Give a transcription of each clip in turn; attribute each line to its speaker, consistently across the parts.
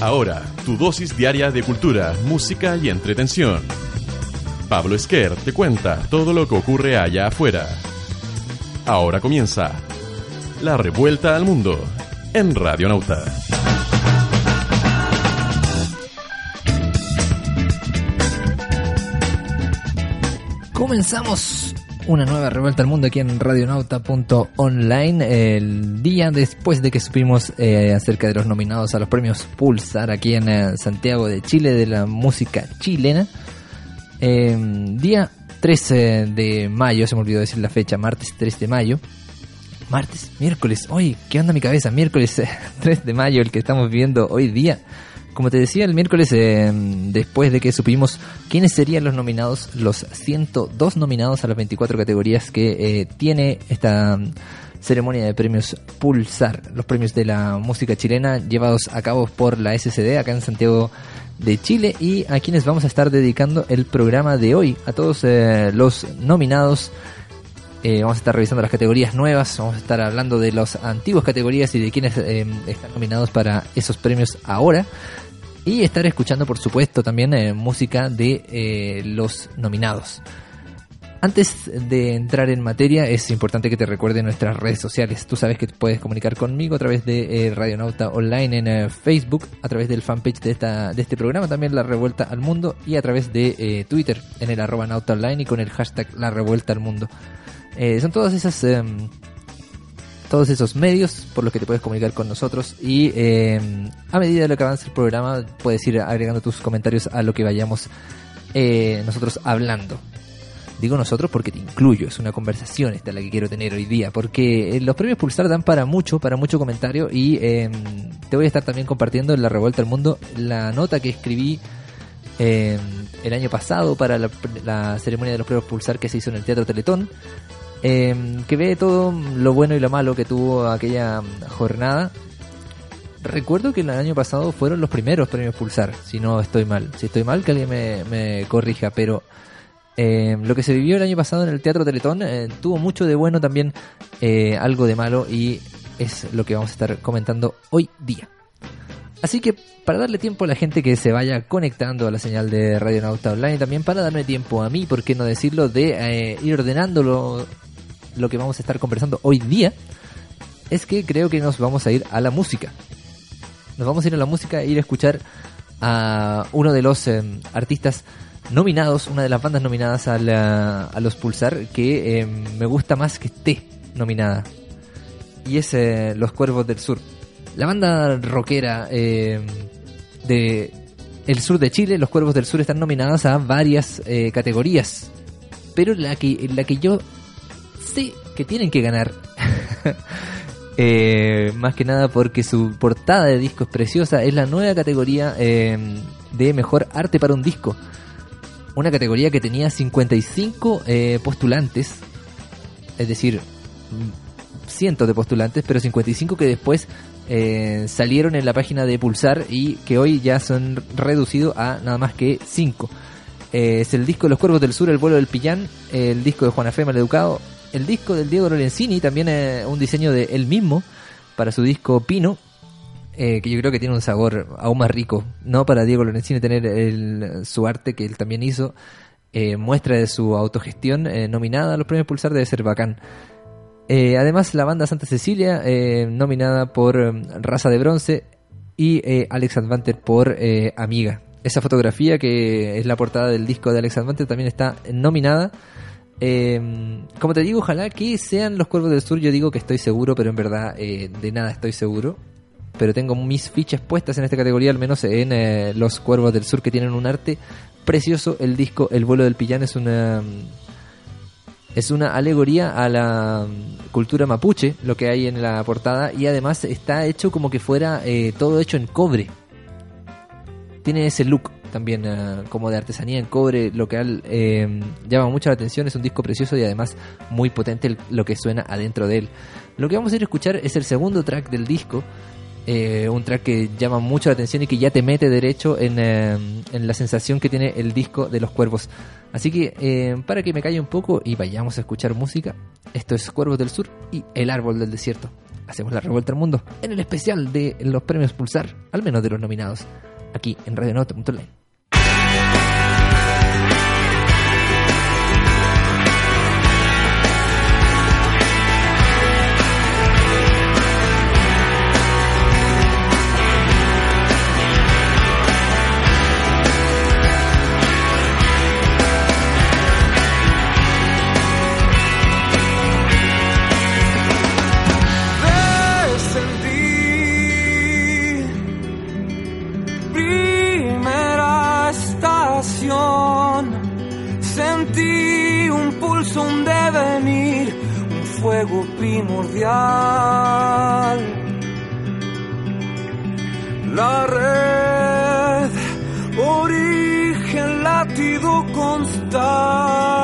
Speaker 1: Ahora, tu dosis diaria de cultura, música y entretención. Pablo Esquer te cuenta todo lo que ocurre allá afuera. Ahora comienza La Revuelta al Mundo en Radio Nauta.
Speaker 2: Comenzamos una nueva revuelta al mundo aquí en radionauta.online el día después de que supimos eh, acerca de los nominados a los premios Pulsar aquí en eh, Santiago de Chile de la música chilena. Eh, día 13 de mayo, se me olvidó decir la fecha, martes 3 de mayo. Martes, miércoles, hoy, ¿qué onda mi cabeza? Miércoles 3 de mayo, el que estamos viviendo hoy día. Como te decía el miércoles, eh, después de que supimos quiénes serían los nominados, los 102 nominados a las 24 categorías que eh, tiene esta mm, ceremonia de premios Pulsar, los premios de la música chilena llevados a cabo por la SCD acá en Santiago de Chile y a quienes vamos a estar dedicando el programa de hoy, a todos eh, los nominados. Eh, vamos a estar revisando las categorías nuevas, vamos a estar hablando de las antiguas categorías y de quienes eh, están nominados para esos premios ahora. Y estar escuchando, por supuesto, también eh, música de eh, los nominados. Antes de entrar en materia, es importante que te recuerde nuestras redes sociales. Tú sabes que puedes comunicar conmigo a través de eh, Radionauta Online en eh, Facebook, a través del fanpage de, esta, de este programa, también La Revuelta al Mundo, y a través de Twitter en el arroba nauta online y con el hashtag La Revuelta al Mundo. Son todas esas... todos esos medios por los que te puedes comunicar con nosotros y eh, a medida de lo que avance el programa puedes ir agregando tus comentarios a lo que vayamos eh, nosotros hablando. Digo nosotros porque te incluyo, es una conversación esta la que quiero tener hoy día, porque eh, los premios Pulsar dan para mucho, para mucho comentario y eh, te voy a estar también compartiendo en la Revuelta al Mundo la nota que escribí eh, el año pasado para la, la ceremonia de los premios Pulsar que se hizo en el Teatro Teletón, eh, que ve todo lo bueno y lo malo que tuvo aquella jornada. Recuerdo que el año pasado fueron los primeros premios Pulsar, si no estoy mal. Si estoy mal, que alguien me, corrija, pero eh, lo que se vivió el año pasado en el Teatro Teletón eh, tuvo mucho de bueno, también eh, algo de malo, y es lo que vamos a estar comentando hoy día. Así que para darle tiempo a la gente que se vaya conectando a la señal de Radio Nauta Online y también para darme tiempo a mí, por qué no decirlo, de eh, ir ordenando lo, que vamos a estar conversando hoy día, es que creo que nos vamos a ir a la música. Nos vamos a ir a la música e ir a escuchar a uno de los eh, artistas nominados, una de las bandas nominadas a, la- a los Pulsar, que eh, me gusta más que esté nominada. Y es eh, Los Cuervos del Sur. La banda rockera eh, de el sur de Chile, Los Cuervos del Sur, están nominadas a varias eh, categorías. Pero la que, la que yo que tienen que ganar. Eh, más que nada porque su portada de disco es preciosa. Es la nueva categoría eh, de mejor arte para un disco. Una categoría que tenía 55 eh, postulantes. Es decir, mm, cientos de postulantes, pero 55 que después eh, salieron en la página de Pulsar y que hoy ya son reducidos a nada más que 5. Eh, es el disco de Los Cuervos del Sur, El vuelo del Pillán, el disco de Juana Fe Maleducado, el disco del Diego Lorenzini, también eh, un diseño de él mismo para su disco Pino, eh, que yo creo que tiene un sabor aún más rico, no para Diego Lorenzini tener el- su arte que él también hizo, eh, muestra de su autogestión nominada a los premios Pulsar debe ser bacán. Además, la banda Santa Cecilia, nominada por Raza de Bronce, y Alex Advanter por Amiga. Esa fotografía, que es la portada del disco de Alex Advanter, también está nominada. Eh, como te digo, ojalá que sean los Cuervos del Sur. Yo digo que estoy seguro, pero en verdad eh, de nada estoy seguro. Pero tengo mis fichas puestas en esta categoría, al menos en eh, los Cuervos del Sur, que tienen un arte precioso. El disco El vuelo del pillán es una es una alegoría a la mm, cultura mapuche, lo que hay en la portada, y además está hecho como que fuera eh, todo hecho en cobre. Tiene ese look también eh, como de artesanía en cobre, lo que eh, llama mucho la atención, es un disco precioso y además muy potente lo que suena adentro de él. Lo que vamos a ir a escuchar es el segundo track del disco, eh, un track que llama mucho la atención y que ya te mete derecho en, en la sensación que tiene el disco de los cuervos. Así que para que me calle un poco y vayamos a escuchar música, esto es Cuervos del Sur y El Árbol del Desierto. hacemos la revuelta al mundo en el especial de los premios Pulsar, al menos de los nominados, aquí en radionauta.online.
Speaker 3: Descendí, fuego primordial. La red, origen, latido constante.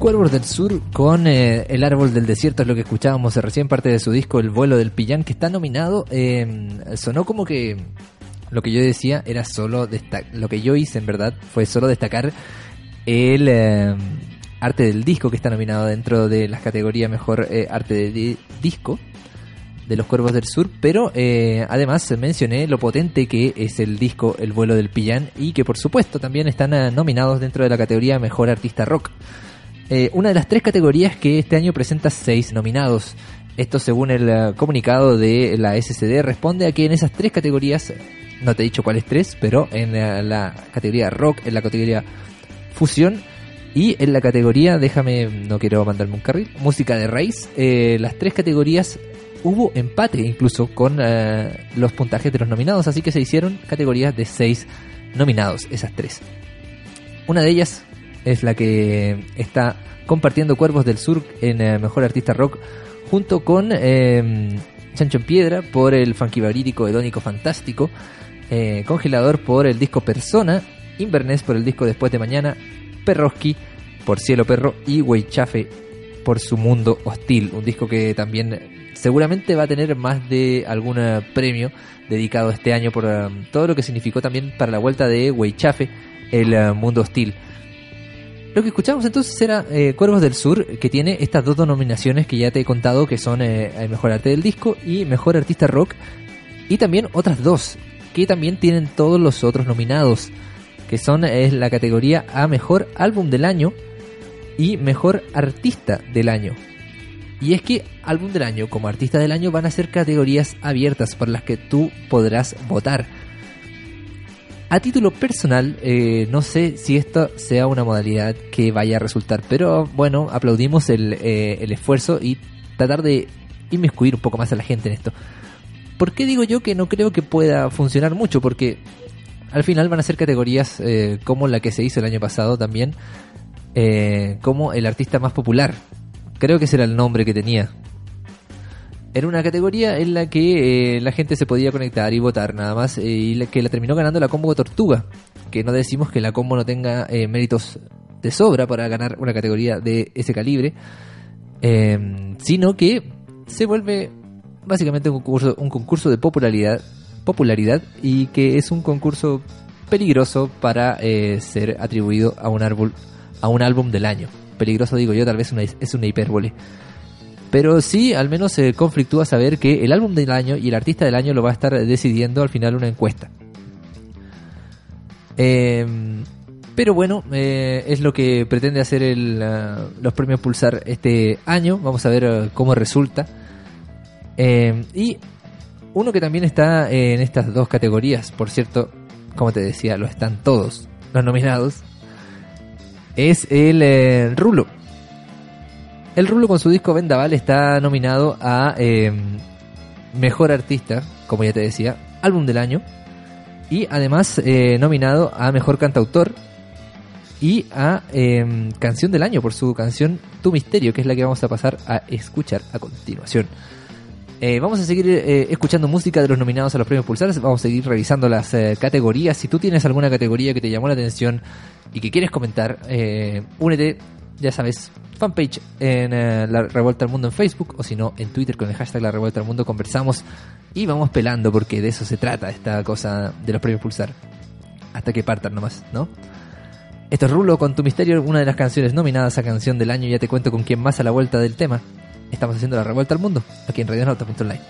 Speaker 2: Cuervos del Sur con eh, El Árbol del Desierto es lo que escuchábamos recién, parte de su disco El Vuelo del Pillán, que está nominado. eh, sonó como que Lo que yo decía era solo destacar, lo que yo hice en verdad fue solo destacar el eh, arte del disco que está nominado dentro de las categorías mejor eh, arte de di- disco de los Cuervos del Sur, pero eh, además mencioné lo potente que es el disco El vuelo del pillán y que por supuesto también están nominados dentro de la categoría Mejor Artista Rock. Eh, una de las tres categorías que este año presenta seis nominados. Esto según el eh, comunicado de la SCD responde a que en esas tres categorías, no te he dicho cuáles tres, pero en la categoría rock, en la categoría fusión y en la categoría, déjame, no quiero mandarme un carril, música de raíz, eh, las tres categorías hubo empate incluso con los puntajes de los nominados, así que se hicieron categorías de seis nominados, esas tres. Una de ellas es la que está compartiendo Cuervos del Sur en eh, Mejor Artista Rock junto con eh, Chancho en Piedra por el funky barítico hedónico fantástico, eh, Congelador por el disco Persona, Inverness por el disco Después de Mañana, Perroski por Cielo Perro y Weichafe por su mundo hostil, un disco que también seguramente va a tener más de algún eh, premio dedicado este año por todo lo que significó también para la vuelta de Weichafe, el mundo hostil. Lo que escuchamos entonces era eh, Cuervos del Sur, que tiene estas dos nominaciones que ya te he contado, que son eh, el Mejor Arte del Disco y Mejor Artista Rock, y también otras dos, que también tienen todos los otros nominados, que son es la categoría a Mejor Álbum del Año y Mejor Artista del Año. Y es que Álbum del Año como Artista del Año van a ser categorías abiertas por las que tú podrás votar. A título personal, eh, no sé si esto sea una modalidad que vaya a resultar, pero bueno, aplaudimos el, eh, el esfuerzo y tratar de inmiscuir un poco más a la gente en esto. ¿Por qué digo yo que no creo que pueda funcionar mucho? Porque al final van a ser categorías eh, como la que se hizo el año pasado también, eh, como el artista más popular. Creo que ese era el nombre que tenía. Era una categoría en la que eh, la gente se podía conectar y votar nada más, eh, y la, que la terminó ganando la combo Tortuga. Que no decimos que la combo no tenga eh, méritos de sobra para ganar una categoría de ese calibre, eh, sino que se vuelve básicamente un concurso, un concurso de popularidad, popularidad y que es un concurso peligroso para eh, ser atribuido a un árbol, a un álbum del año. Peligroso digo yo, tal vez una, es una hipérbole. Pero sí, al menos se conflictúa saber que el álbum del año y el artista del año lo va a estar decidiendo al final una encuesta. Eh, pero bueno, eh, es lo que pretende hacer el, uh, los premios Pulsar este año. Vamos a ver uh, cómo resulta. Eh, y uno que también está en estas dos categorías, por cierto, como te decía, lo están todos los nominados, es el eh, Rulo. El Rulo con su disco Vendaval está nominado a eh, Mejor Artista, como ya te decía, Álbum del Año, y además eh, nominado a Mejor Cantautor y a eh, Canción del Año por su canción Tu Misterio, que es la que vamos a pasar a escuchar a continuación. Eh, vamos a seguir eh, escuchando música de los nominados a los premios Pulsar. Vamos a seguir revisando las categorías. Si tú tienes alguna categoría que te llamó la atención y que quieres comentar, únete, ya sabes, fanpage en eh, La Revuelta al Mundo en Facebook o si no en Twitter con el hashtag La Revuelta al Mundo. Conversamos y vamos pelando porque de eso se trata esta cosa de los premios Pulsar. Hasta que partan nomás, ¿no? Esto es Rulo con Tu Misterio, una de las canciones nominadas a Canción del Año. Ya te cuento con quién más a la vuelta del tema. Estamos haciendo la revuelta al mundo aquí en radionauta.online.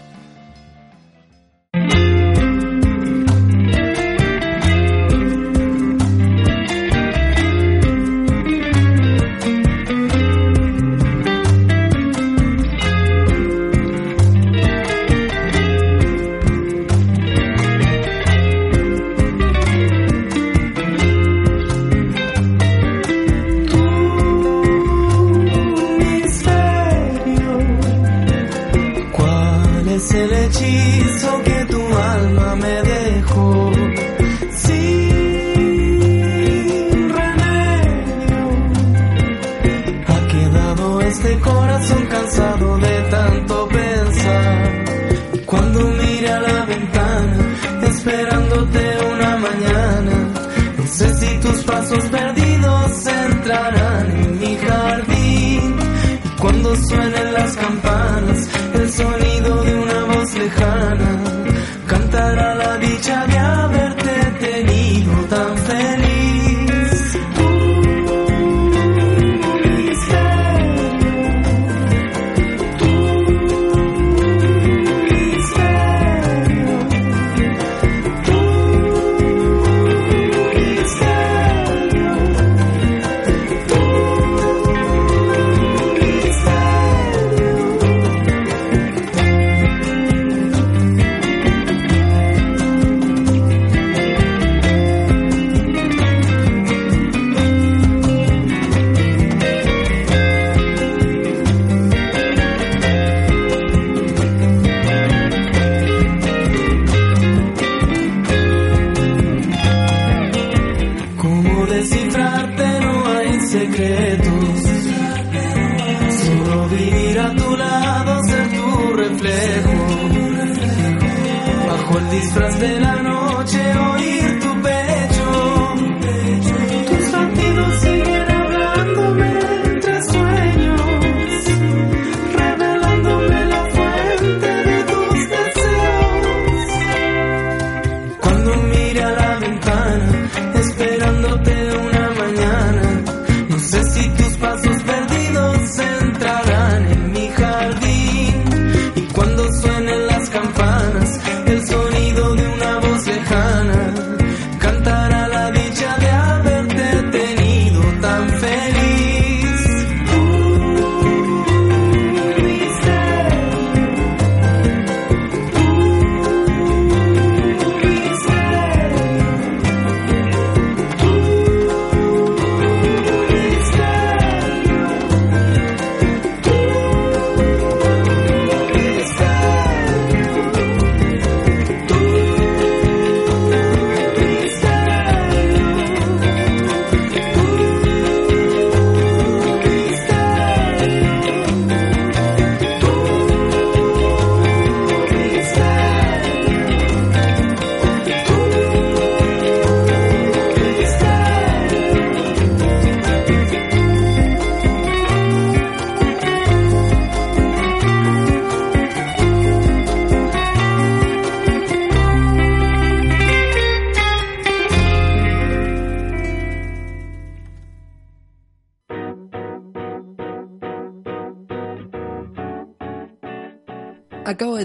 Speaker 4: corazón cansado de tanto pensar. Cuando mire a la ventana, esperándote una mañana, no sé si tus pasos perdidos entrarán en mi jardín. Y cuando suenen las campanas,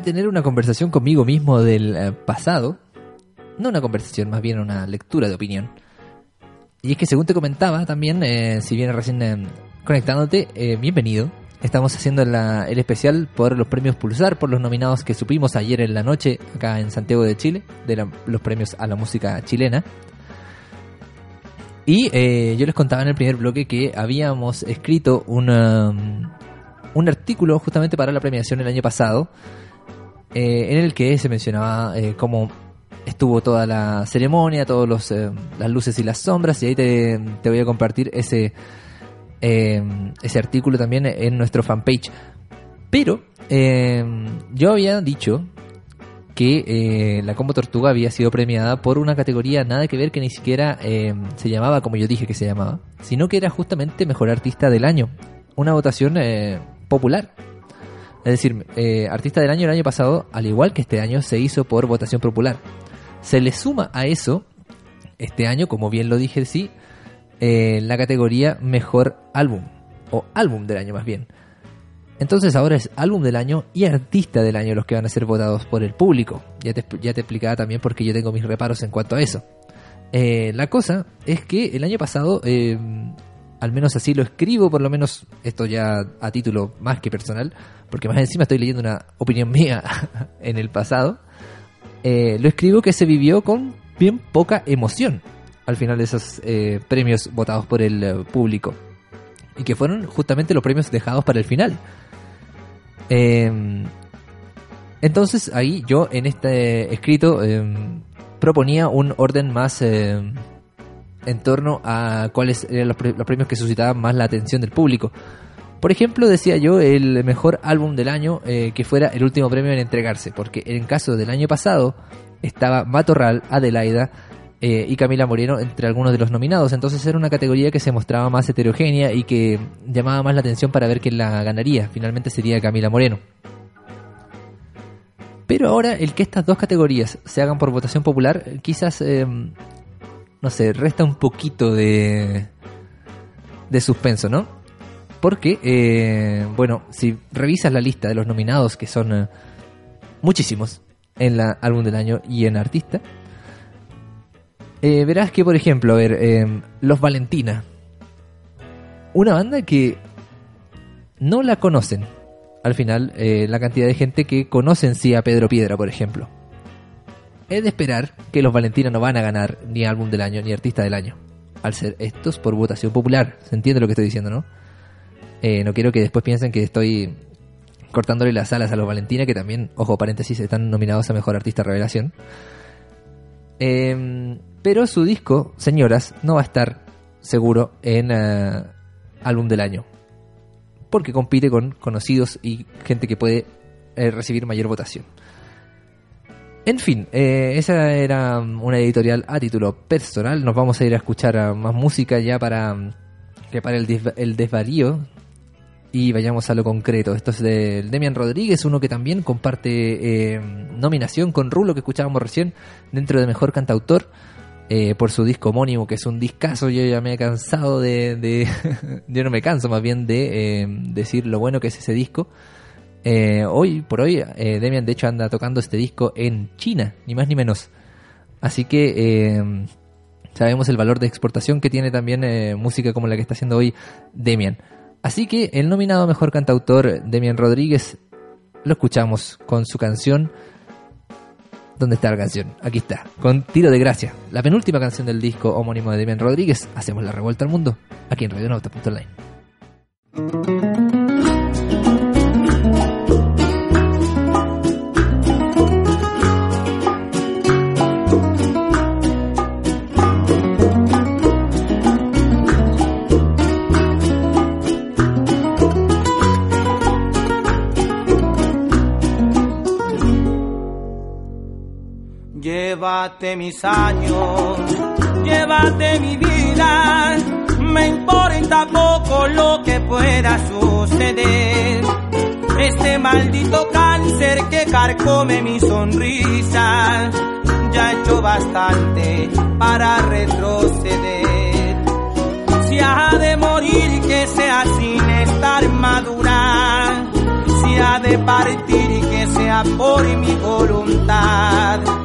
Speaker 2: tener una conversación conmigo mismo del eh, pasado. No una conversación, más bien una lectura de opinión. Y es que según te comentaba también, eh, si vienes recién eh, conectándote, eh, bienvenido. Estamos haciendo el especial por los premios Pulsar, por los nominados que supimos ayer en la noche acá en Santiago de Chile, de la- los premios a la música chilena. Y eh, yo les contaba en el primer bloque que habíamos escrito una, un artículo justamente para la premiación el año pasado, eh, en el que se mencionaba eh, cómo estuvo toda la ceremonia, todas los, eh, las luces y las sombras, y ahí te, te voy a compartir ese, eh, ese artículo también en nuestro fanpage. Pero eh, yo había dicho que eh, la Combo Tortuga había sido premiada por una categoría nada que ver que ni siquiera eh, se llamaba como yo dije que se llamaba, sino que era justamente Mejor Artista del Año, una votación popular. Es decir, eh, Artista del Año el año pasado, al igual que este año, se hizo por votación popular. Se le suma a eso, este año, como bien lo dije, sí, eh, la categoría Mejor Álbum, o Álbum del Año más bien. Entonces ahora es álbum del año y artista del año los que van a ser votados por el público. Ya te, ya te explicaba también porque yo tengo mis reparos en cuanto a eso. Eh, la cosa es que el año pasado, al menos así lo escribo, por lo menos esto ya a título más que personal, porque más encima estoy leyendo una opinión mía en el pasado, eh, lo escribo que se vivió con bien poca emoción al final de esos eh, premios votados por el eh, público. Y que fueron justamente los premios dejados para el final. Eh, entonces ahí yo en este escrito eh, proponía un orden más eh, en torno a cuáles eran los, pre- los premios que suscitaban más la atención del público. Por ejemplo, decía yo el mejor álbum del año eh, que fuera el último premio en entregarse, porque en caso del año pasado estaba Matorral, Adelaida eh, y Camila Moreno entre algunos de los nominados, entonces era una categoría que se mostraba más heterogénea y que llamaba más la atención para ver quién la ganaría. Finalmente sería Camila Moreno. Pero ahora el que estas dos categorías se hagan por votación popular, quizás, eh, no sé, resta un poquito de, de suspenso, ¿no? Porque, eh, bueno, si revisas la lista de los nominados, que son eh, muchísimos en la álbum del año y en artista, eh, verás que, por ejemplo, a ver, eh, Los Valentina, una banda que no la conocen, al final, la cantidad de gente que conoce en sí a Pedro Piedra, por ejemplo. Es de esperar que los Valentina no van a ganar ni álbum del año ni artista del año, al ser estos por votación popular. ¿Se entiende lo que estoy diciendo, no? Eh, no quiero que después piensen que estoy cortándole las alas a los Valentina, que también, ojo, paréntesis, están nominados a Mejor Artista Revelación. Eh, pero su disco, señoras, no va a estar seguro en eh, álbum del año. Porque compite con conocidos y gente que puede eh, recibir mayor votación. En fin, eh, esa era una editorial a título personal. Nos vamos a ir a escuchar más música ya para que para el, desva- el desvarío y vayamos a lo concreto. Esto es de Demian Rodríguez, uno que también comparte eh, nominación con Rulo que escuchábamos recién dentro de Mejor Cantautor eh, por su disco homónimo, que es un discazo. Yo ya me he cansado de, de- yo no me canso más bien de eh, decir lo bueno que es ese disco. Eh, hoy por hoy, eh, Demian de hecho anda tocando este disco en China, ni más ni menos. Así que eh, sabemos el valor de exportación que tiene también eh, música como la que está haciendo hoy Demian. Así que el nominado mejor cantautor, Demian Rodríguez, lo escuchamos con su canción. ¿Dónde está la canción? Aquí está, con Tiro de Gracia, la penúltima canción del disco homónimo de Demian Rodríguez. Hacemos la revuelta al mundo, aquí en radionauta.online.
Speaker 5: Llévate mis años, llévate mi vida, me importa poco lo que pueda suceder. Este maldito cáncer que carcome mi sonrisa, ya he hecho bastante para retroceder. Si ha de morir que sea sin estar madura, si ha de partir que sea por mi voluntad.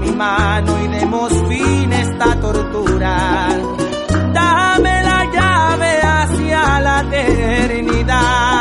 Speaker 5: Mi mano y demos fin a esta tortura. Dame la llave hacia la eternidad.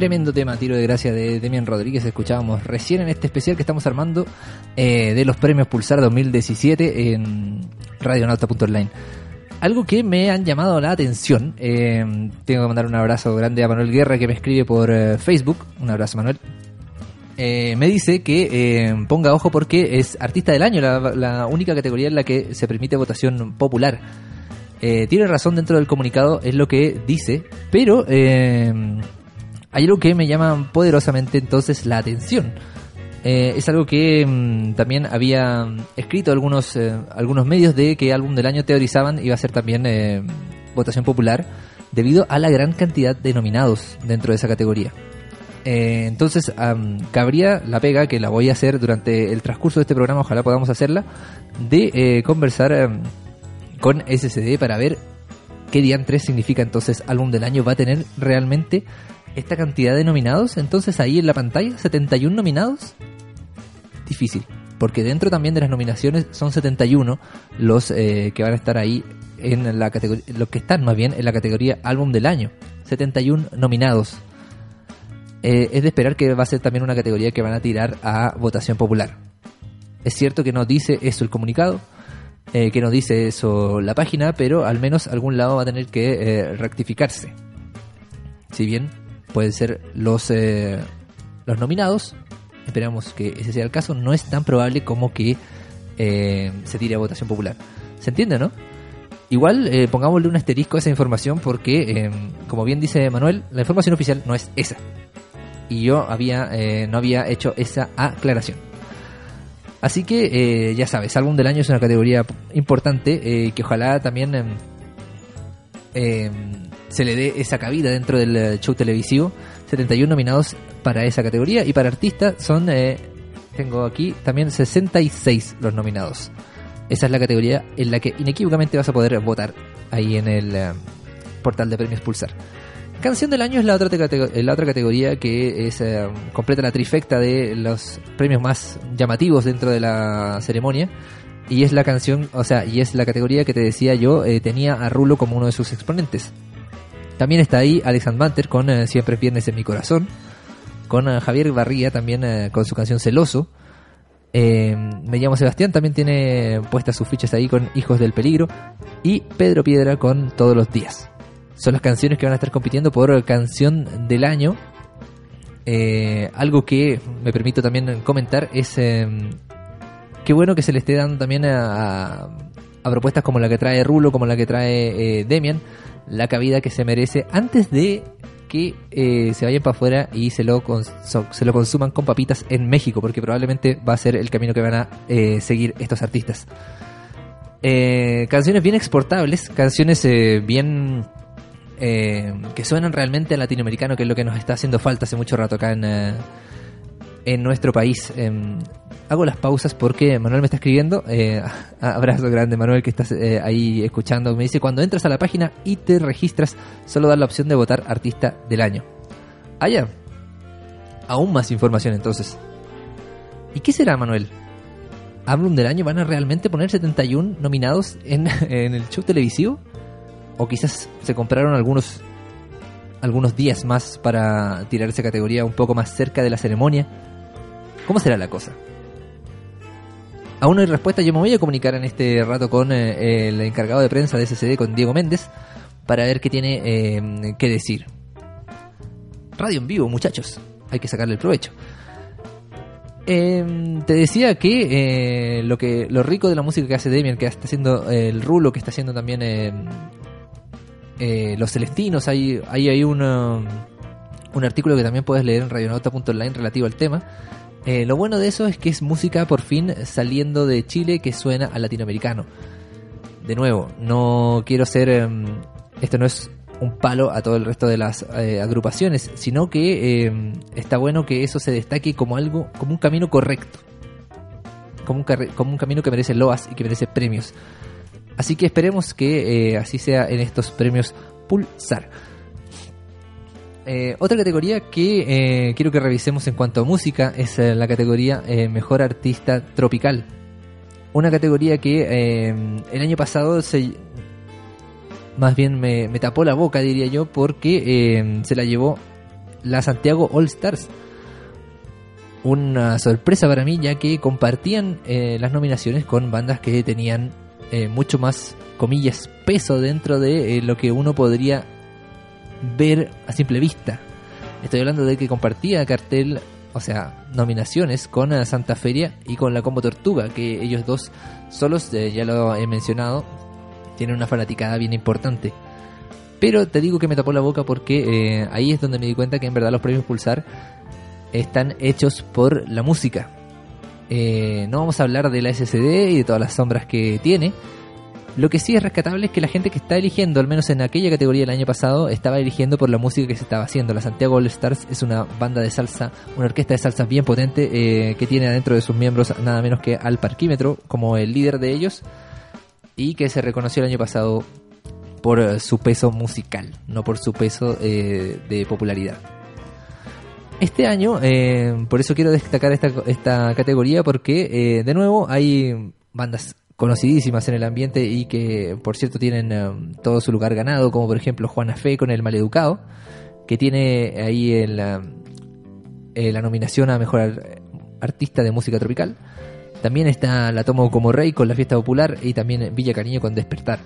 Speaker 2: Tremendo tema, tiro de gracia de Demian Rodríguez. Escuchábamos recién en este especial que estamos armando eh, de los premios Pulsar 2017 en radionauta.online. Algo que me han llamado la atención. eh, tengo que mandar un abrazo grande a Manuel Guerra que me escribe por eh, Facebook. Un abrazo, Manuel. me dice que ponga ojo porque es artista del año, la, la única categoría en la que se permite votación popular. Eh, tiene razón dentro del comunicado, es lo que dice, pero hay algo que me llama poderosamente entonces la atención. Eh, es algo que mm, también había escrito algunos, eh, algunos medios de que álbum del año teorizaban iba a ser también eh, votación popular debido a la gran cantidad de nominados dentro de esa categoría. Entonces, am, cabría la pega, que la voy a hacer durante el transcurso de este programa, ojalá podamos hacerla, de conversar am, con SCD para ver qué diantres significa entonces álbum del año. ¿Va a tener realmente esta cantidad de nominados? Entonces, ahí en la pantalla, 71 nominados. Difícil, porque dentro también de las nominaciones son 71 los eh, que van a estar ahí en la categoría, los que están más bien en la categoría álbum del año. 71 nominados. Eh, es de esperar que va a ser también una categoría que van a tirar a votación popular. Es cierto que no dice eso el comunicado, eh, que no dice eso la página, pero al menos algún lado va a tener que rectificarse. Si bien pueden ser los, eh, los nominados, esperamos que ese sea el caso, no es tan probable como que eh, se tire a votación popular. ¿Se entiende, no? Igual eh, pongámosle un asterisco a esa información porque, eh, como bien dice Manuel, la información oficial no es esa. Y yo había no había hecho esa aclaración. Así que ya sabes, álbum del año es una categoría importante que ojalá también em, em, se le dé esa cabida dentro del eh, show televisivo. 71 nominados para esa categoría y para artista son, eh, tengo aquí también 66 los nominados. Esa es la categoría en la que inequívocamente vas a poder votar ahí en el eh, portal de premios Pulsar. Canción del año es la otra, catego- la otra categoría que es eh, completa la trifecta de los premios más llamativos dentro de la ceremonia. Y es la canción, o sea, y es la categoría que te decía yo, eh, tenía a Rulo como uno de sus exponentes. También está ahí Alexand Manter con eh, Siempre es viernes en mi corazón. Con eh, Javier Barría también eh, con su canción Celoso. Me llamo Sebastián, también tiene puestas sus fichas ahí con Hijos del Peligro. Y Pedro Piedra con Todos los Días. Son las canciones que van a estar compitiendo por canción del año. Algo que me permito también comentar es eh, qué bueno que se le esté dando también a, a- a propuestas como la que trae Rulo, como la que trae Demian, la cabida que se merece antes de que eh, se vayan para afuera y se lo, se lo consuman con papitas en México, porque probablemente va a ser el camino que van a eh, seguir estos artistas. Eh, canciones bien exportables, canciones eh, bien que suenan realmente a latinoamericano, que es lo que nos está haciendo falta hace mucho rato acá en, en nuestro país. Em, hago las pausas porque Manuel me está escribiendo. eh, abrazo grande, Manuel, que estás eh, ahí escuchando. Me dice: Cuando entras a la página y te registras, solo da la opción de votar artista del año. Ah, ya. Aún más información entonces. ¿Y qué será, Manuel? ¿Álbum del año van a realmente poner 71 nominados en, en el show televisivo? ¿O quizás se compraron algunos algunos días más para tirar esa categoría un poco más cerca de la ceremonia? ¿Cómo será la cosa? Aún no hay respuesta, yo me voy a comunicar en este rato con eh, el encargado de prensa de SCD, con Diego Méndez, para ver qué tiene eh, que decir. Radio en vivo, muchachos, hay que sacarle el provecho. Eh, te decía que eh, lo que lo rico de la música que hace Demian, que está haciendo eh, el rulo, que está haciendo también eh, los celestinos, hay, hay, hay un, um, un artículo que también puedes leer en radionauta.online relativo al tema. Eh, lo bueno de eso es que es música por fin saliendo de Chile que suena al latinoamericano. De nuevo, no quiero ser... em, esto no es un palo a todo el resto de las eh, agrupaciones, sino que em, está bueno que eso se destaque como algo, como un camino correcto. Como un camino que merece loas y que merece premios. Así que esperemos que eh, así sea en estos premios Pulsar. Eh, otra categoría que eh, quiero que revisemos en cuanto a música es la categoría Mejor Artista Tropical. Una categoría que el año pasado se... Más bien me, tapó la boca, diría yo, porque se la llevó la Santiago All Stars. Una sorpresa para mí, ya que compartían las nominaciones con bandas que tenían eh, mucho más, comillas, peso dentro de eh, lo que uno podría ver a simple vista. Estoy hablando de que compartía cartel, o sea, nominaciones con eh, Santa Feria y con la Combo Tortuga, que ellos dos solos, ya lo he mencionado, tienen una fanaticada bien importante. Pero te digo que me tapó la boca porque ahí es donde me di cuenta que en verdad los premios Pulsar están hechos por la música. Eh, no vamos a hablar de la SSD y de todas las sombras que tiene. Lo que sí es rescatable es que la gente que está eligiendo, al menos en aquella categoría del año pasado, estaba eligiendo por la música que se estaba haciendo. La Santiago All Stars es una banda de salsa, una orquesta de salsa bien potente eh, que tiene adentro de sus miembros nada menos que al parquímetro como el líder de ellos y que se reconoció el año pasado por eh, su peso musical, no por su peso eh, de popularidad. Este año, eh, por eso quiero destacar esta, esta categoría, porque eh, de nuevo hay bandas conocidísimas en el ambiente y que por cierto tienen eh, todo su lugar ganado, como por ejemplo Juana Fe con El Maleducado, que tiene ahí el, eh, la nominación a Mejor Ar- Artista de Música Tropical. También está La Tomo como Rey con La Fiesta Popular y también Villa Cariño con Despertar.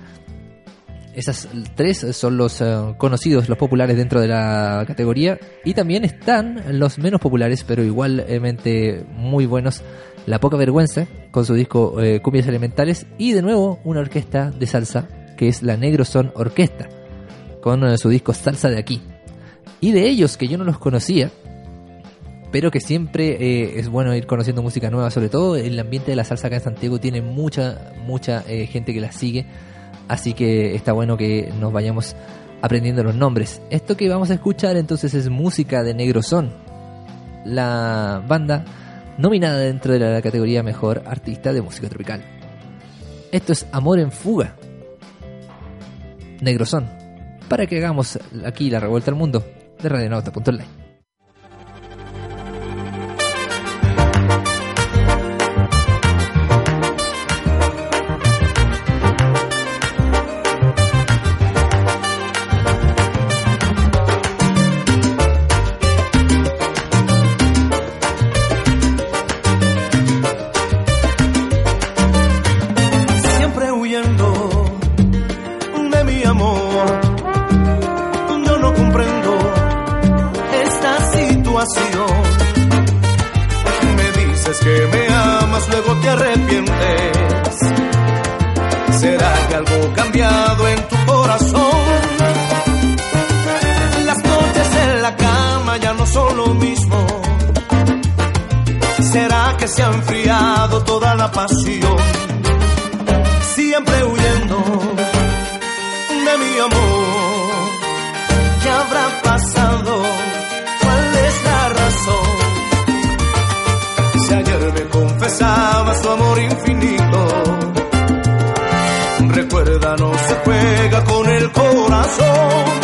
Speaker 2: Esas tres son los eh, conocidos, los populares dentro de la categoría. Y también están los menos populares, pero igualmente muy buenos. La Poca Vergüenza, con su disco eh, Cumbias Elementales. Y de nuevo, una orquesta de salsa, que es la Negro Son Orquesta, con eh, su disco Salsa de Aquí. Y de ellos, que yo no los conocía, pero que siempre eh, es bueno ir conociendo música nueva, sobre todo el ambiente de la salsa acá en Santiago tiene mucha, mucha eh, gente que la sigue, así que está bueno que nos vayamos aprendiendo los nombres. Esto que vamos a escuchar entonces es música de Negro Son, la banda nominada dentro de la categoría Mejor Artista de Música Tropical. Esto es Amor en Fuga, Negro Son, para que hagamos aquí la revuelta al mundo de radionauta.online.
Speaker 6: ¿Será que se ha enfriado toda la pasión? siempre huyendo de mi amor. ¿Qué habrá pasado? ¿Cuál es la razón? Si ayer me confesaba su amor infinito, recuerda no se juega con el corazón.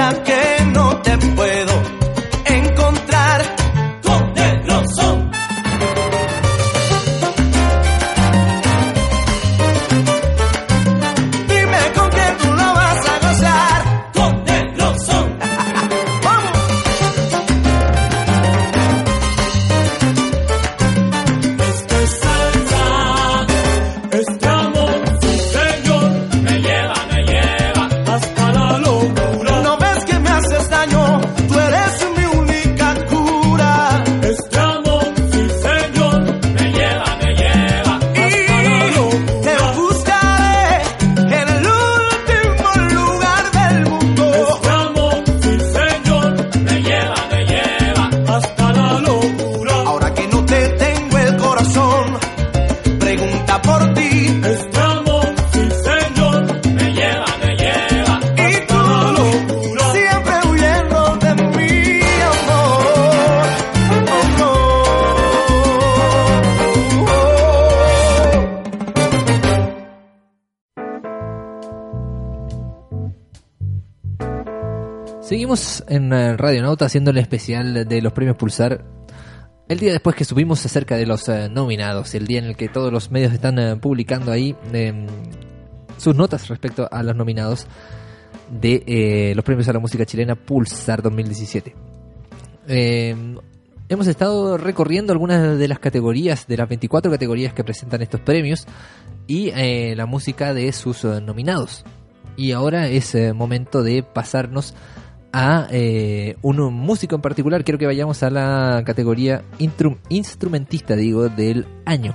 Speaker 6: time. En
Speaker 2: eh, Radio Nauta haciendo el especial de los premios Pulsar. El día después que subimos acerca de los eh, nominados, el día en el que todos los medios están eh, publicando ahí em, sus notas respecto a los nominados de eh, los premios a la música chilena Pulsar 2017. Em, hemos estado recorriendo algunas de las categorías, de las 24 categorías que presentan estos premios y la música de sus nominados. Y ahora es momento de pasarnos a eh, un músico en particular. Quiero que vayamos a la categoría instrumentista, digo, del año.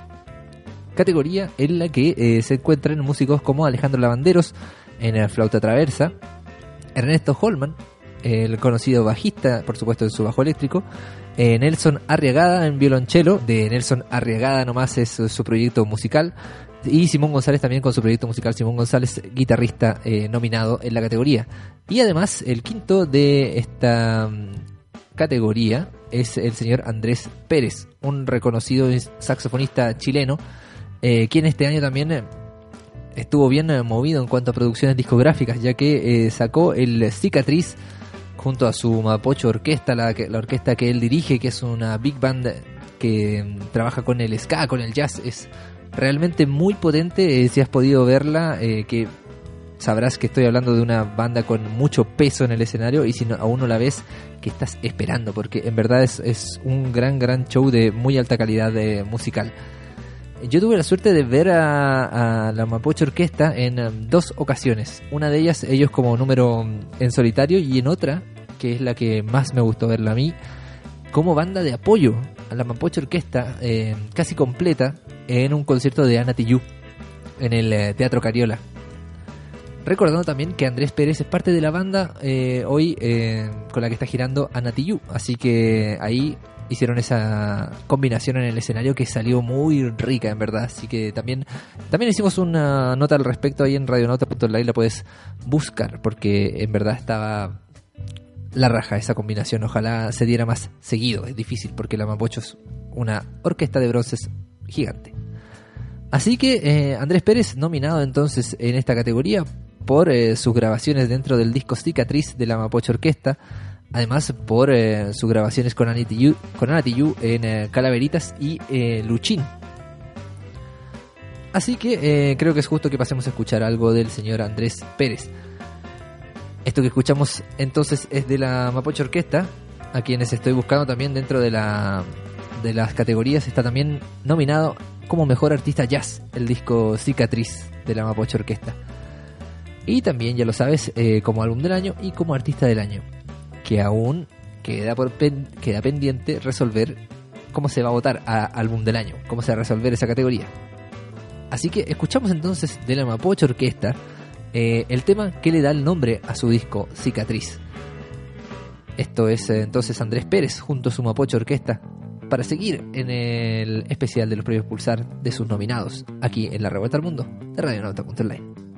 Speaker 2: Categoría en la que eh, se encuentran músicos como Alejandro Lavanderos en eh, flauta traversa, Ernesto Holman, el conocido bajista, por supuesto, en su bajo eléctrico, eh, Nelson Arriagada en violonchelo, de Nelson Arriagada nomás es su proyecto musical, y Simón González también con su proyecto musical, Simón González, guitarrista eh, nominado en la categoría. Y además, el quinto de esta mm, categoría es el señor Andrés Pérez, un reconocido saxofonista chileno, eh, quien este año también eh, estuvo bien eh, movido en cuanto a producciones discográficas, ya que sacó el Cicatriz junto a su Mapocho Orquesta, la, la orquesta que él dirige, que es una big band que mm, trabaja con el ska, con el jazz. Es realmente muy potente. eh, si has podido verla, eh, que sabrás que estoy hablando de una banda con mucho peso en el escenario y si no, aún no la ves, que estás esperando, porque en verdad es, es un gran, gran show de muy alta calidad eh, musical. Yo tuve la suerte de ver a, la Mapocho Orquesta en um, dos ocasiones. Una de ellas, ellos como número um, en solitario, y en otra, que es la que más me gustó verla a mí, como banda de apoyo a la Mapocho Orquesta, casi completa, en un concierto de Ana en el eh, Teatro Cariola. Recordando también que Andrés Pérez es parte de la banda eh, hoy eh, con la que está girando Ana. Así que ahí hicieron esa combinación en el escenario que salió muy rica en verdad. Así que también, también hicimos una nota al respecto ahí en radionauta.live, la puedes buscar porque en verdad estaba la raja esa combinación. Ojalá se diera más seguido. Es difícil porque la Mapocho es una orquesta de bronces gigante. Así que eh, Andrés Pérez nominado entonces en esta categoría por eh, sus grabaciones dentro del disco Cicatriz de la Mapocho Orquesta, además por eh, sus grabaciones con Ana Tijoux, con Tijoux en Calaveritas y Luchín. Así que creo que es justo que pasemos a escuchar algo del señor Andrés Pérez. Esto que escuchamos entonces es de la Mapocho Orquesta, a quienes estoy buscando también dentro de la de las categorías está también nominado como mejor artista jazz el disco Cicatriz de la Mapocho Orquesta. Y también, ya lo sabes, eh, como álbum del año y como artista del año, que aún queda por queda pendiente resolver cómo se va a votar a álbum del año, cómo se va a resolver esa categoría. Así que escuchamos entonces de la Mapocho Orquesta eh, el tema que le da el nombre a su disco Cicatriz. Esto es eh, entonces Andrés Pérez junto a su Mapocho Orquesta para seguir en el especial de los premios Pulsar de sus nominados aquí en la Revuelta al Mundo de Radionauta.online.
Speaker 7: Cicatriz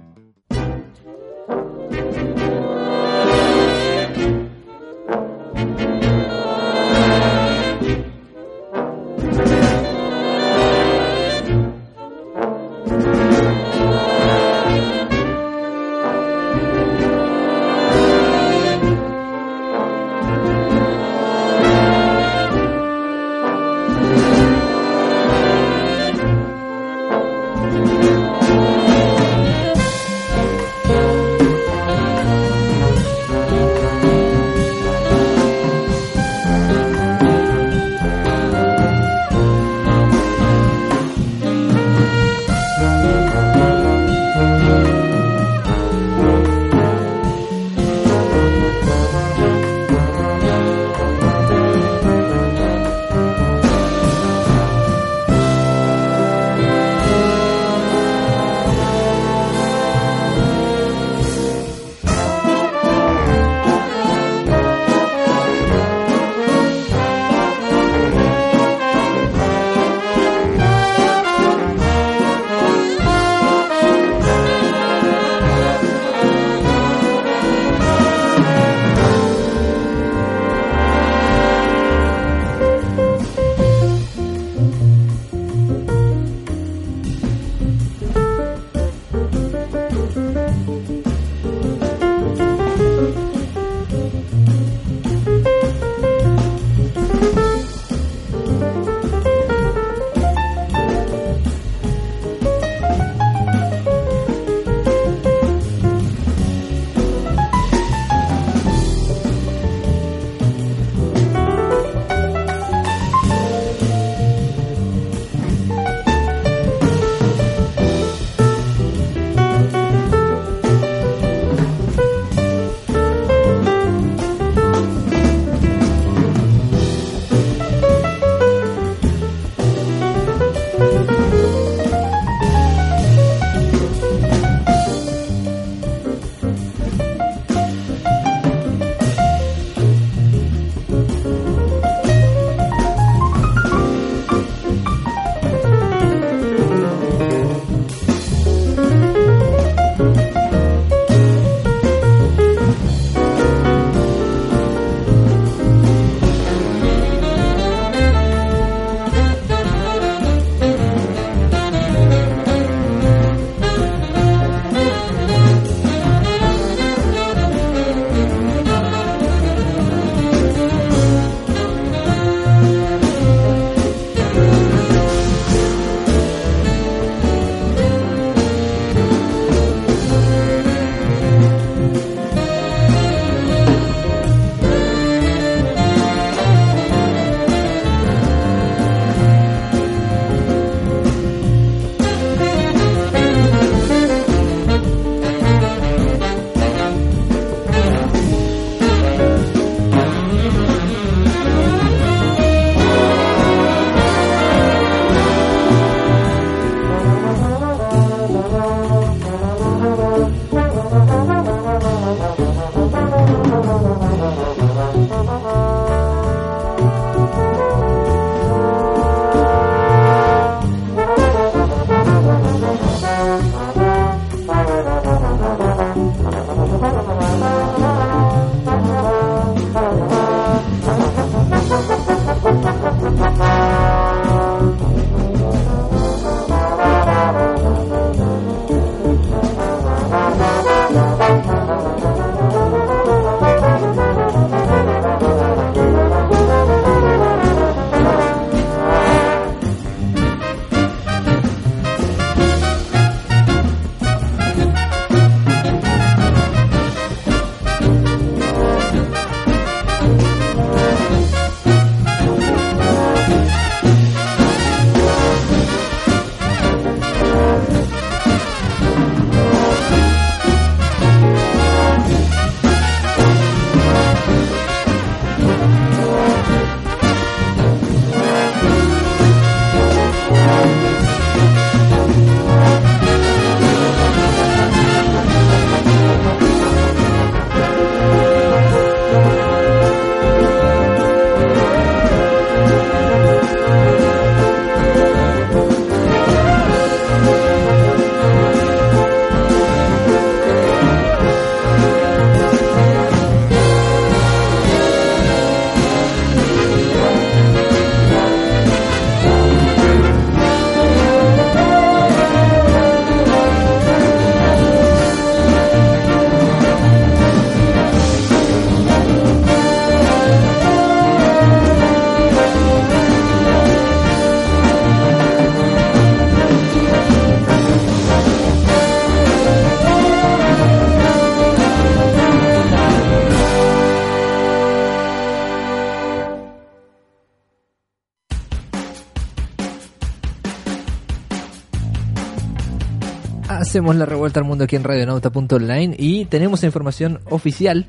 Speaker 2: hacemos la revuelta al mundo aquí en radionauta.online y tenemos información oficial,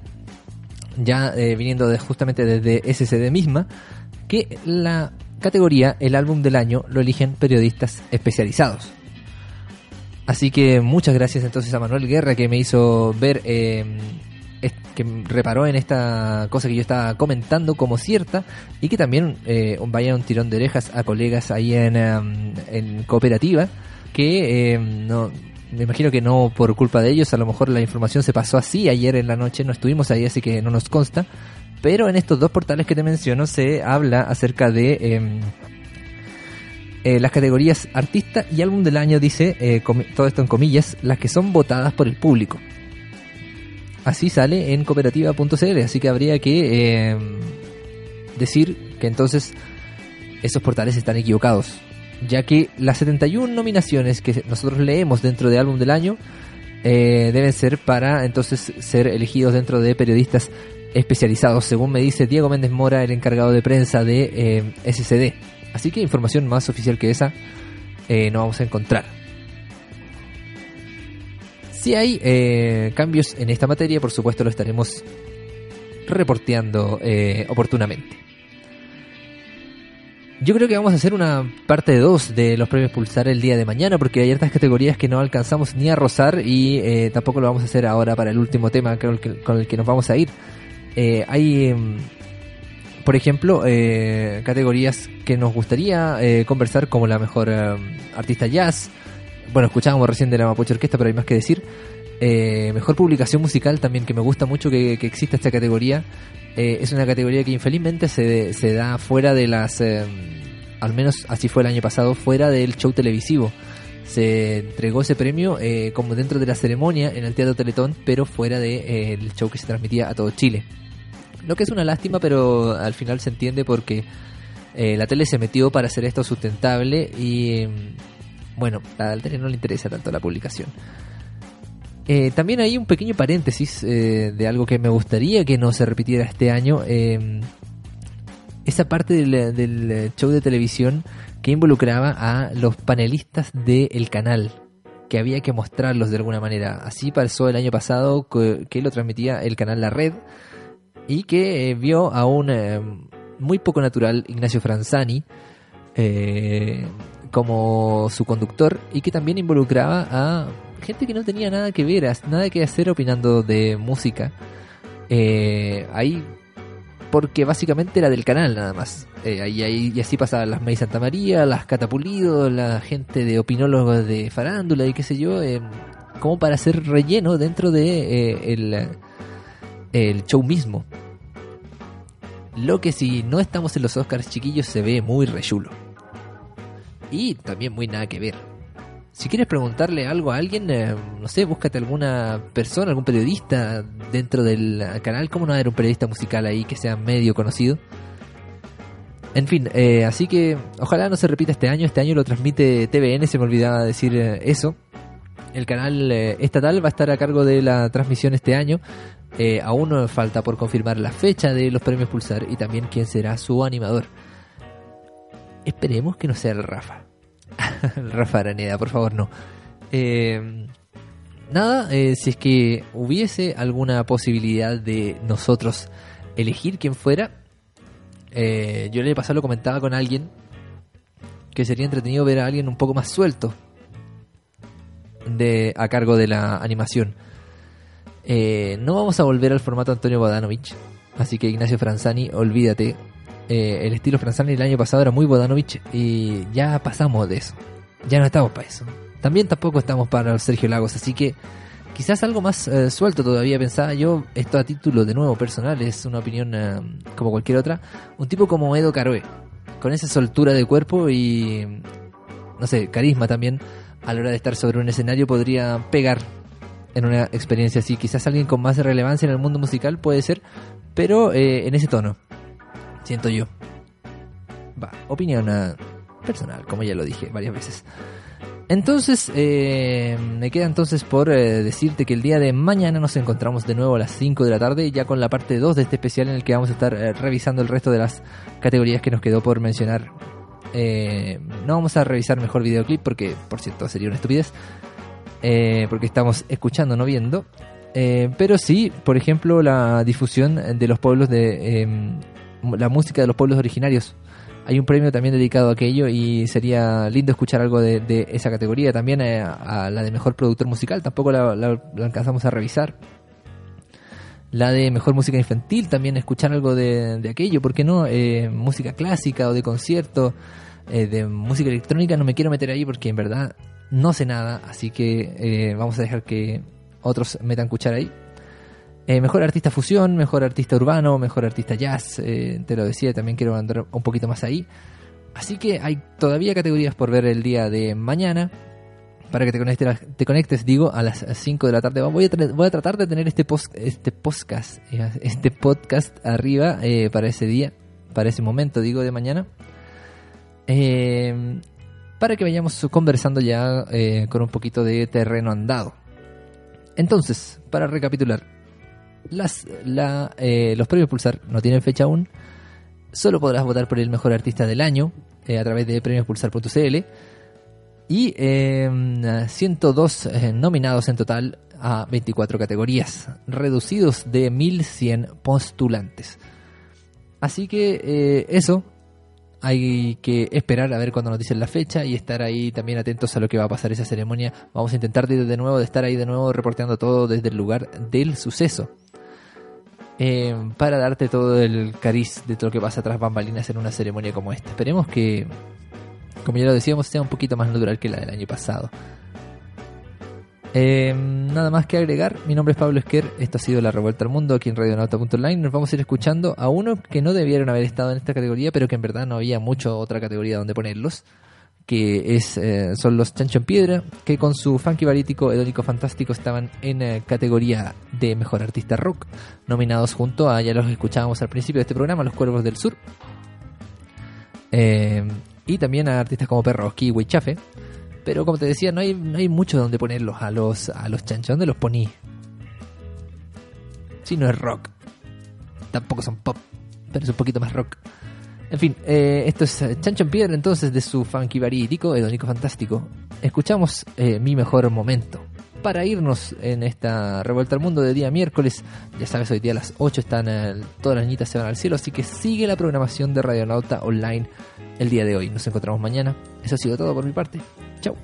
Speaker 2: ya eh, viniendo de, justamente desde SCD misma, que la categoría El álbum del año lo eligen periodistas especializados. Así que muchas gracias entonces a Manuel Guerra que me hizo ver, eh, que reparó en esta cosa que yo estaba comentando como cierta y que también eh, vaya un tirón de orejas a colegas ahí en, em, en cooperativa que eh, no me imagino que no por culpa de ellos, a lo mejor la información se pasó así ayer en la noche, no estuvimos ahí así que no nos consta, pero en estos dos portales que te menciono se habla acerca de em, eh, las categorías artista y álbum del año, dice, eh, todo esto en comillas, las que son votadas por el público. Así sale en cooperativa.cl, así que habría que eh, decir que entonces esos portales están equivocados, ya que las 71 nominaciones que nosotros leemos dentro de álbum del año eh, deben ser para entonces ser elegidos dentro de periodistas especializados, según me dice Diego Méndez Mora, el encargado de prensa de eh, SCD. Así que información más oficial que esa eh, no vamos a encontrar. Si hay cambios en esta materia, por supuesto lo estaremos reporteando oportunamente. Yo creo que vamos a hacer una parte 2 de los premios Pulsar el día de mañana porque hay otras categorías que no alcanzamos ni a rozar y eh, tampoco lo vamos a hacer ahora para el último tema con el que, nos vamos a ir. Eh, hay, em, por ejemplo, eh, categorías que nos gustaría eh, conversar como la mejor em, artista jazz. Bueno, escuchábamos recién de la Mapuche Orquesta, pero hay más que decir. Eh, mejor publicación musical también, que me gusta mucho que exista esta categoría. Eh, es una categoría que infelizmente se, se da fuera de las... eh, al menos así fue el año pasado, fuera del show televisivo. Se entregó ese premio eh, como dentro de la ceremonia en el Teatro Teletón, pero fuera del de, el show que se transmitía a todo Chile. Lo que es una lástima, pero al final se entiende porque la tele se metió para hacer esto sustentable y mm, bueno, a la tele no le interesa tanto la publicación. Eh, también hay un pequeño paréntesis eh, de algo que me gustaría que no se repitiera este año. eh, esa parte del, show de televisión que involucraba a los panelistas del canal, que había que mostrarlos de alguna manera. Así pasó el año pasado que, que lo transmitía el canal La Red y que eh, vio a un eh, muy poco natural Ignacio Franzani como su conductor y que también involucraba a gente que no tenía nada que ver, nada que hacer opinando de música. Eh, ahí porque básicamente era del canal nada más. Eh, ahí, ahí- y así pasaban las May Santa María, las Catapulido, la gente de opinólogos de farándula y qué sé yo, eh, como para hacer relleno dentro de el, el show mismo. Lo que si no estamos en los Oscars chiquillos se ve muy rechulo. Y también muy nada que ver. Si quieres preguntarle algo a alguien, eh, no sé, búscate alguna persona, algún periodista dentro del canal. ¿Cómo no haber un periodista musical ahí que sea medio conocido? En fin, eh, así que ojalá no se repita este año. Este año lo transmite TVN, se me olvidaba decir eh, eso. El canal estatal va a estar a cargo de la transmisión este año. Aún falta por confirmar la fecha de los premios Pulsar y también quién será su animador. Esperemos que no sea el Rafa. Rafa Araneda, por favor, no. Eh, nada, eh, si es que hubiese alguna posibilidad de nosotros elegir quién fuera, eh, yo año pasado lo comentaba con alguien que sería entretenido ver a alguien un poco más suelto de a cargo de la animación. Eh, no vamos a volver al formato Antonio Bodanovich, así que Ignacio Franzani, olvídate. Eh, el estilo Franzani el año pasado era muy Bodanovich y ya pasamos de eso. Ya no estamos para eso. También tampoco estamos para Sergio Lagos, así que quizás algo más eh, suelto todavía pensaba yo, esto a título de nuevo personal, es una opinión eh, como cualquier otra, un tipo como Edo Caroe, con esa soltura de cuerpo y, no sé, carisma también, a la hora de estar sobre un escenario podría pegar en una experiencia así. Quizás alguien con más relevancia en el mundo musical puede ser, pero eh, en ese tono, siento yo. Va, opinión eh, personal, como ya lo dije varias veces. Entonces, eh, me queda entonces por eh, decirte que el día de mañana nos encontramos de nuevo a las 5 de la tarde, ya con la parte 2 de este especial en el que vamos a estar eh, revisando el resto de las categorías que nos quedó por mencionar. No vamos a revisar mejor videoclip porque, por cierto, sería una estupidez. porque estamos escuchando, no viendo. Pero sí, por ejemplo, la difusión de los pueblos de eh, la música de los pueblos originarios. Hay un premio también dedicado a aquello y sería lindo escuchar algo de, esa categoría. También eh, a la de mejor productor musical, tampoco la alcanzamos a revisar. La de mejor música infantil, también escuchar algo de, de aquello, ¿por qué no? Eh, música clásica o de concierto, eh, de música electrónica, no me quiero meter ahí porque en verdad no sé nada, así que eh, vamos a dejar que otros metan cuchara ahí. Eh, mejor artista fusión, mejor artista urbano, mejor artista jazz, eh, te lo decía, también quiero andar un poquito más ahí. Así que hay todavía categorías por ver el día de mañana. Para que te conectes, te conectes digo, a las 5 de la tarde. Voy a, voy a tratar de tener este, post, este podcast eh, este podcast arriba eh, para ese día, para ese momento, digo, de mañana. Eh, para que vayamos conversando ya eh, con un poquito de terreno andado. Entonces, para recapitular, eh, los premios Pulsar no tienen fecha aún. Solo podrás votar por el mejor artista del año eh, a través de premiospulsar.cl. Y eh, 102 eh, nominados en total a 24 categorías, reducidos de 1100 postulantes. Así que eso, hay que esperar a ver cuando nos dicen la fecha y estar ahí también atentos a lo que va a pasar esa ceremonia. Vamos a intentar de, de nuevo de estar ahí de nuevo reporteando todo desde el lugar del suceso. Eh, para darte todo el cariz de todo lo que pasa tras bambalinas en una ceremonia como esta. Esperemos que, como ya lo decíamos, sea un poquito más natural que la del año pasado. Eh, nada más que agregar, mi nombre es Pablo Esquer, esto ha sido La Revuelta al Mundo aquí en radionauta.online. Nos vamos a ir escuchando a uno que no debieron haber estado en esta categoría, pero que en verdad no había mucho otra categoría donde ponerlos, que es eh, son los Chancho en Piedra, que con su funky barítico Edónico Fantástico estaban en eh, categoría de Mejor Artista Rock, nominados junto a, ya los escuchábamos al principio de este programa, Los Cuervos del Sur, Eh, y también a artistas como Perroski y Huichafe. Pero como te decía, no hay, no hay mucho donde ponerlos a los, a los chanchos. ¿Dónde los poní? Si no es rock. Tampoco son pop, pero es un poquito más rock. En fin, eh, esto es eh, Chancho en Piedra entonces de su funky barítico, Edónico Fantástico. Escuchamos eh, Mi Mejor Momento. Para irnos en esta revuelta al mundo de día miércoles, ya sabes, hoy día a las 8 están, todas las niñitas se van al cielo, así que sigue la programación de Radionauta online el día de hoy. Nos encontramos mañana. Eso ha sido todo por mi parte. Chau.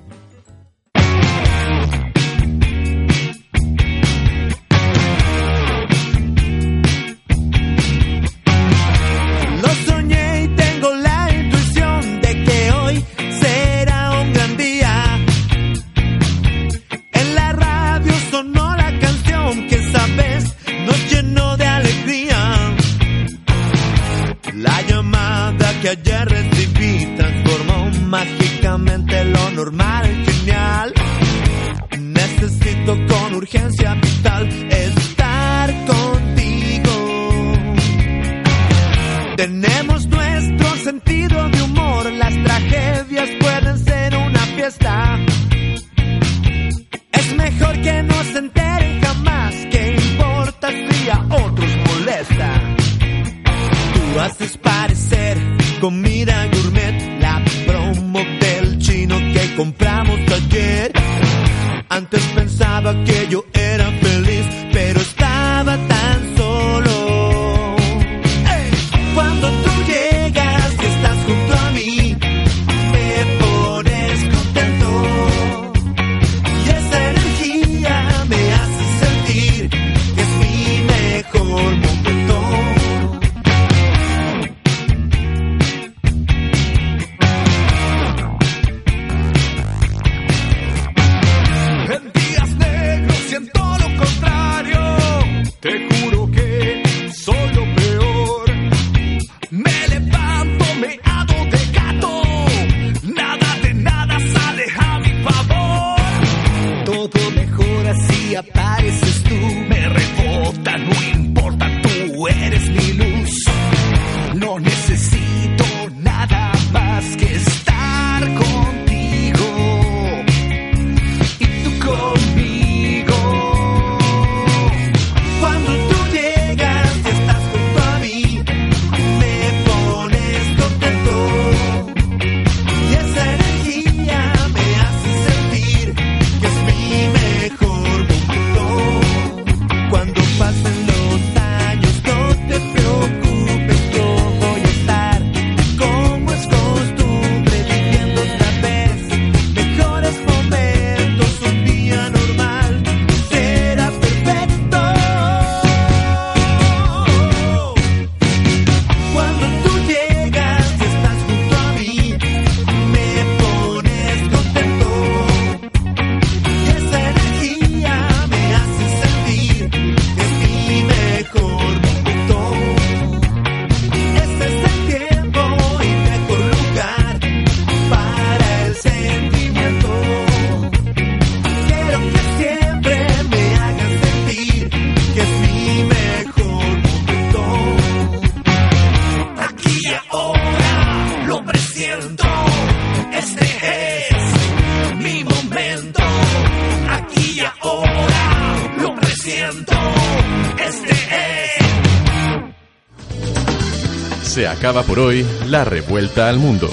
Speaker 1: Acaba por hoy la revuelta al mundo.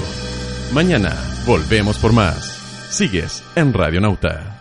Speaker 1: Mañana volvemos por más. Sigues en Radio Nauta.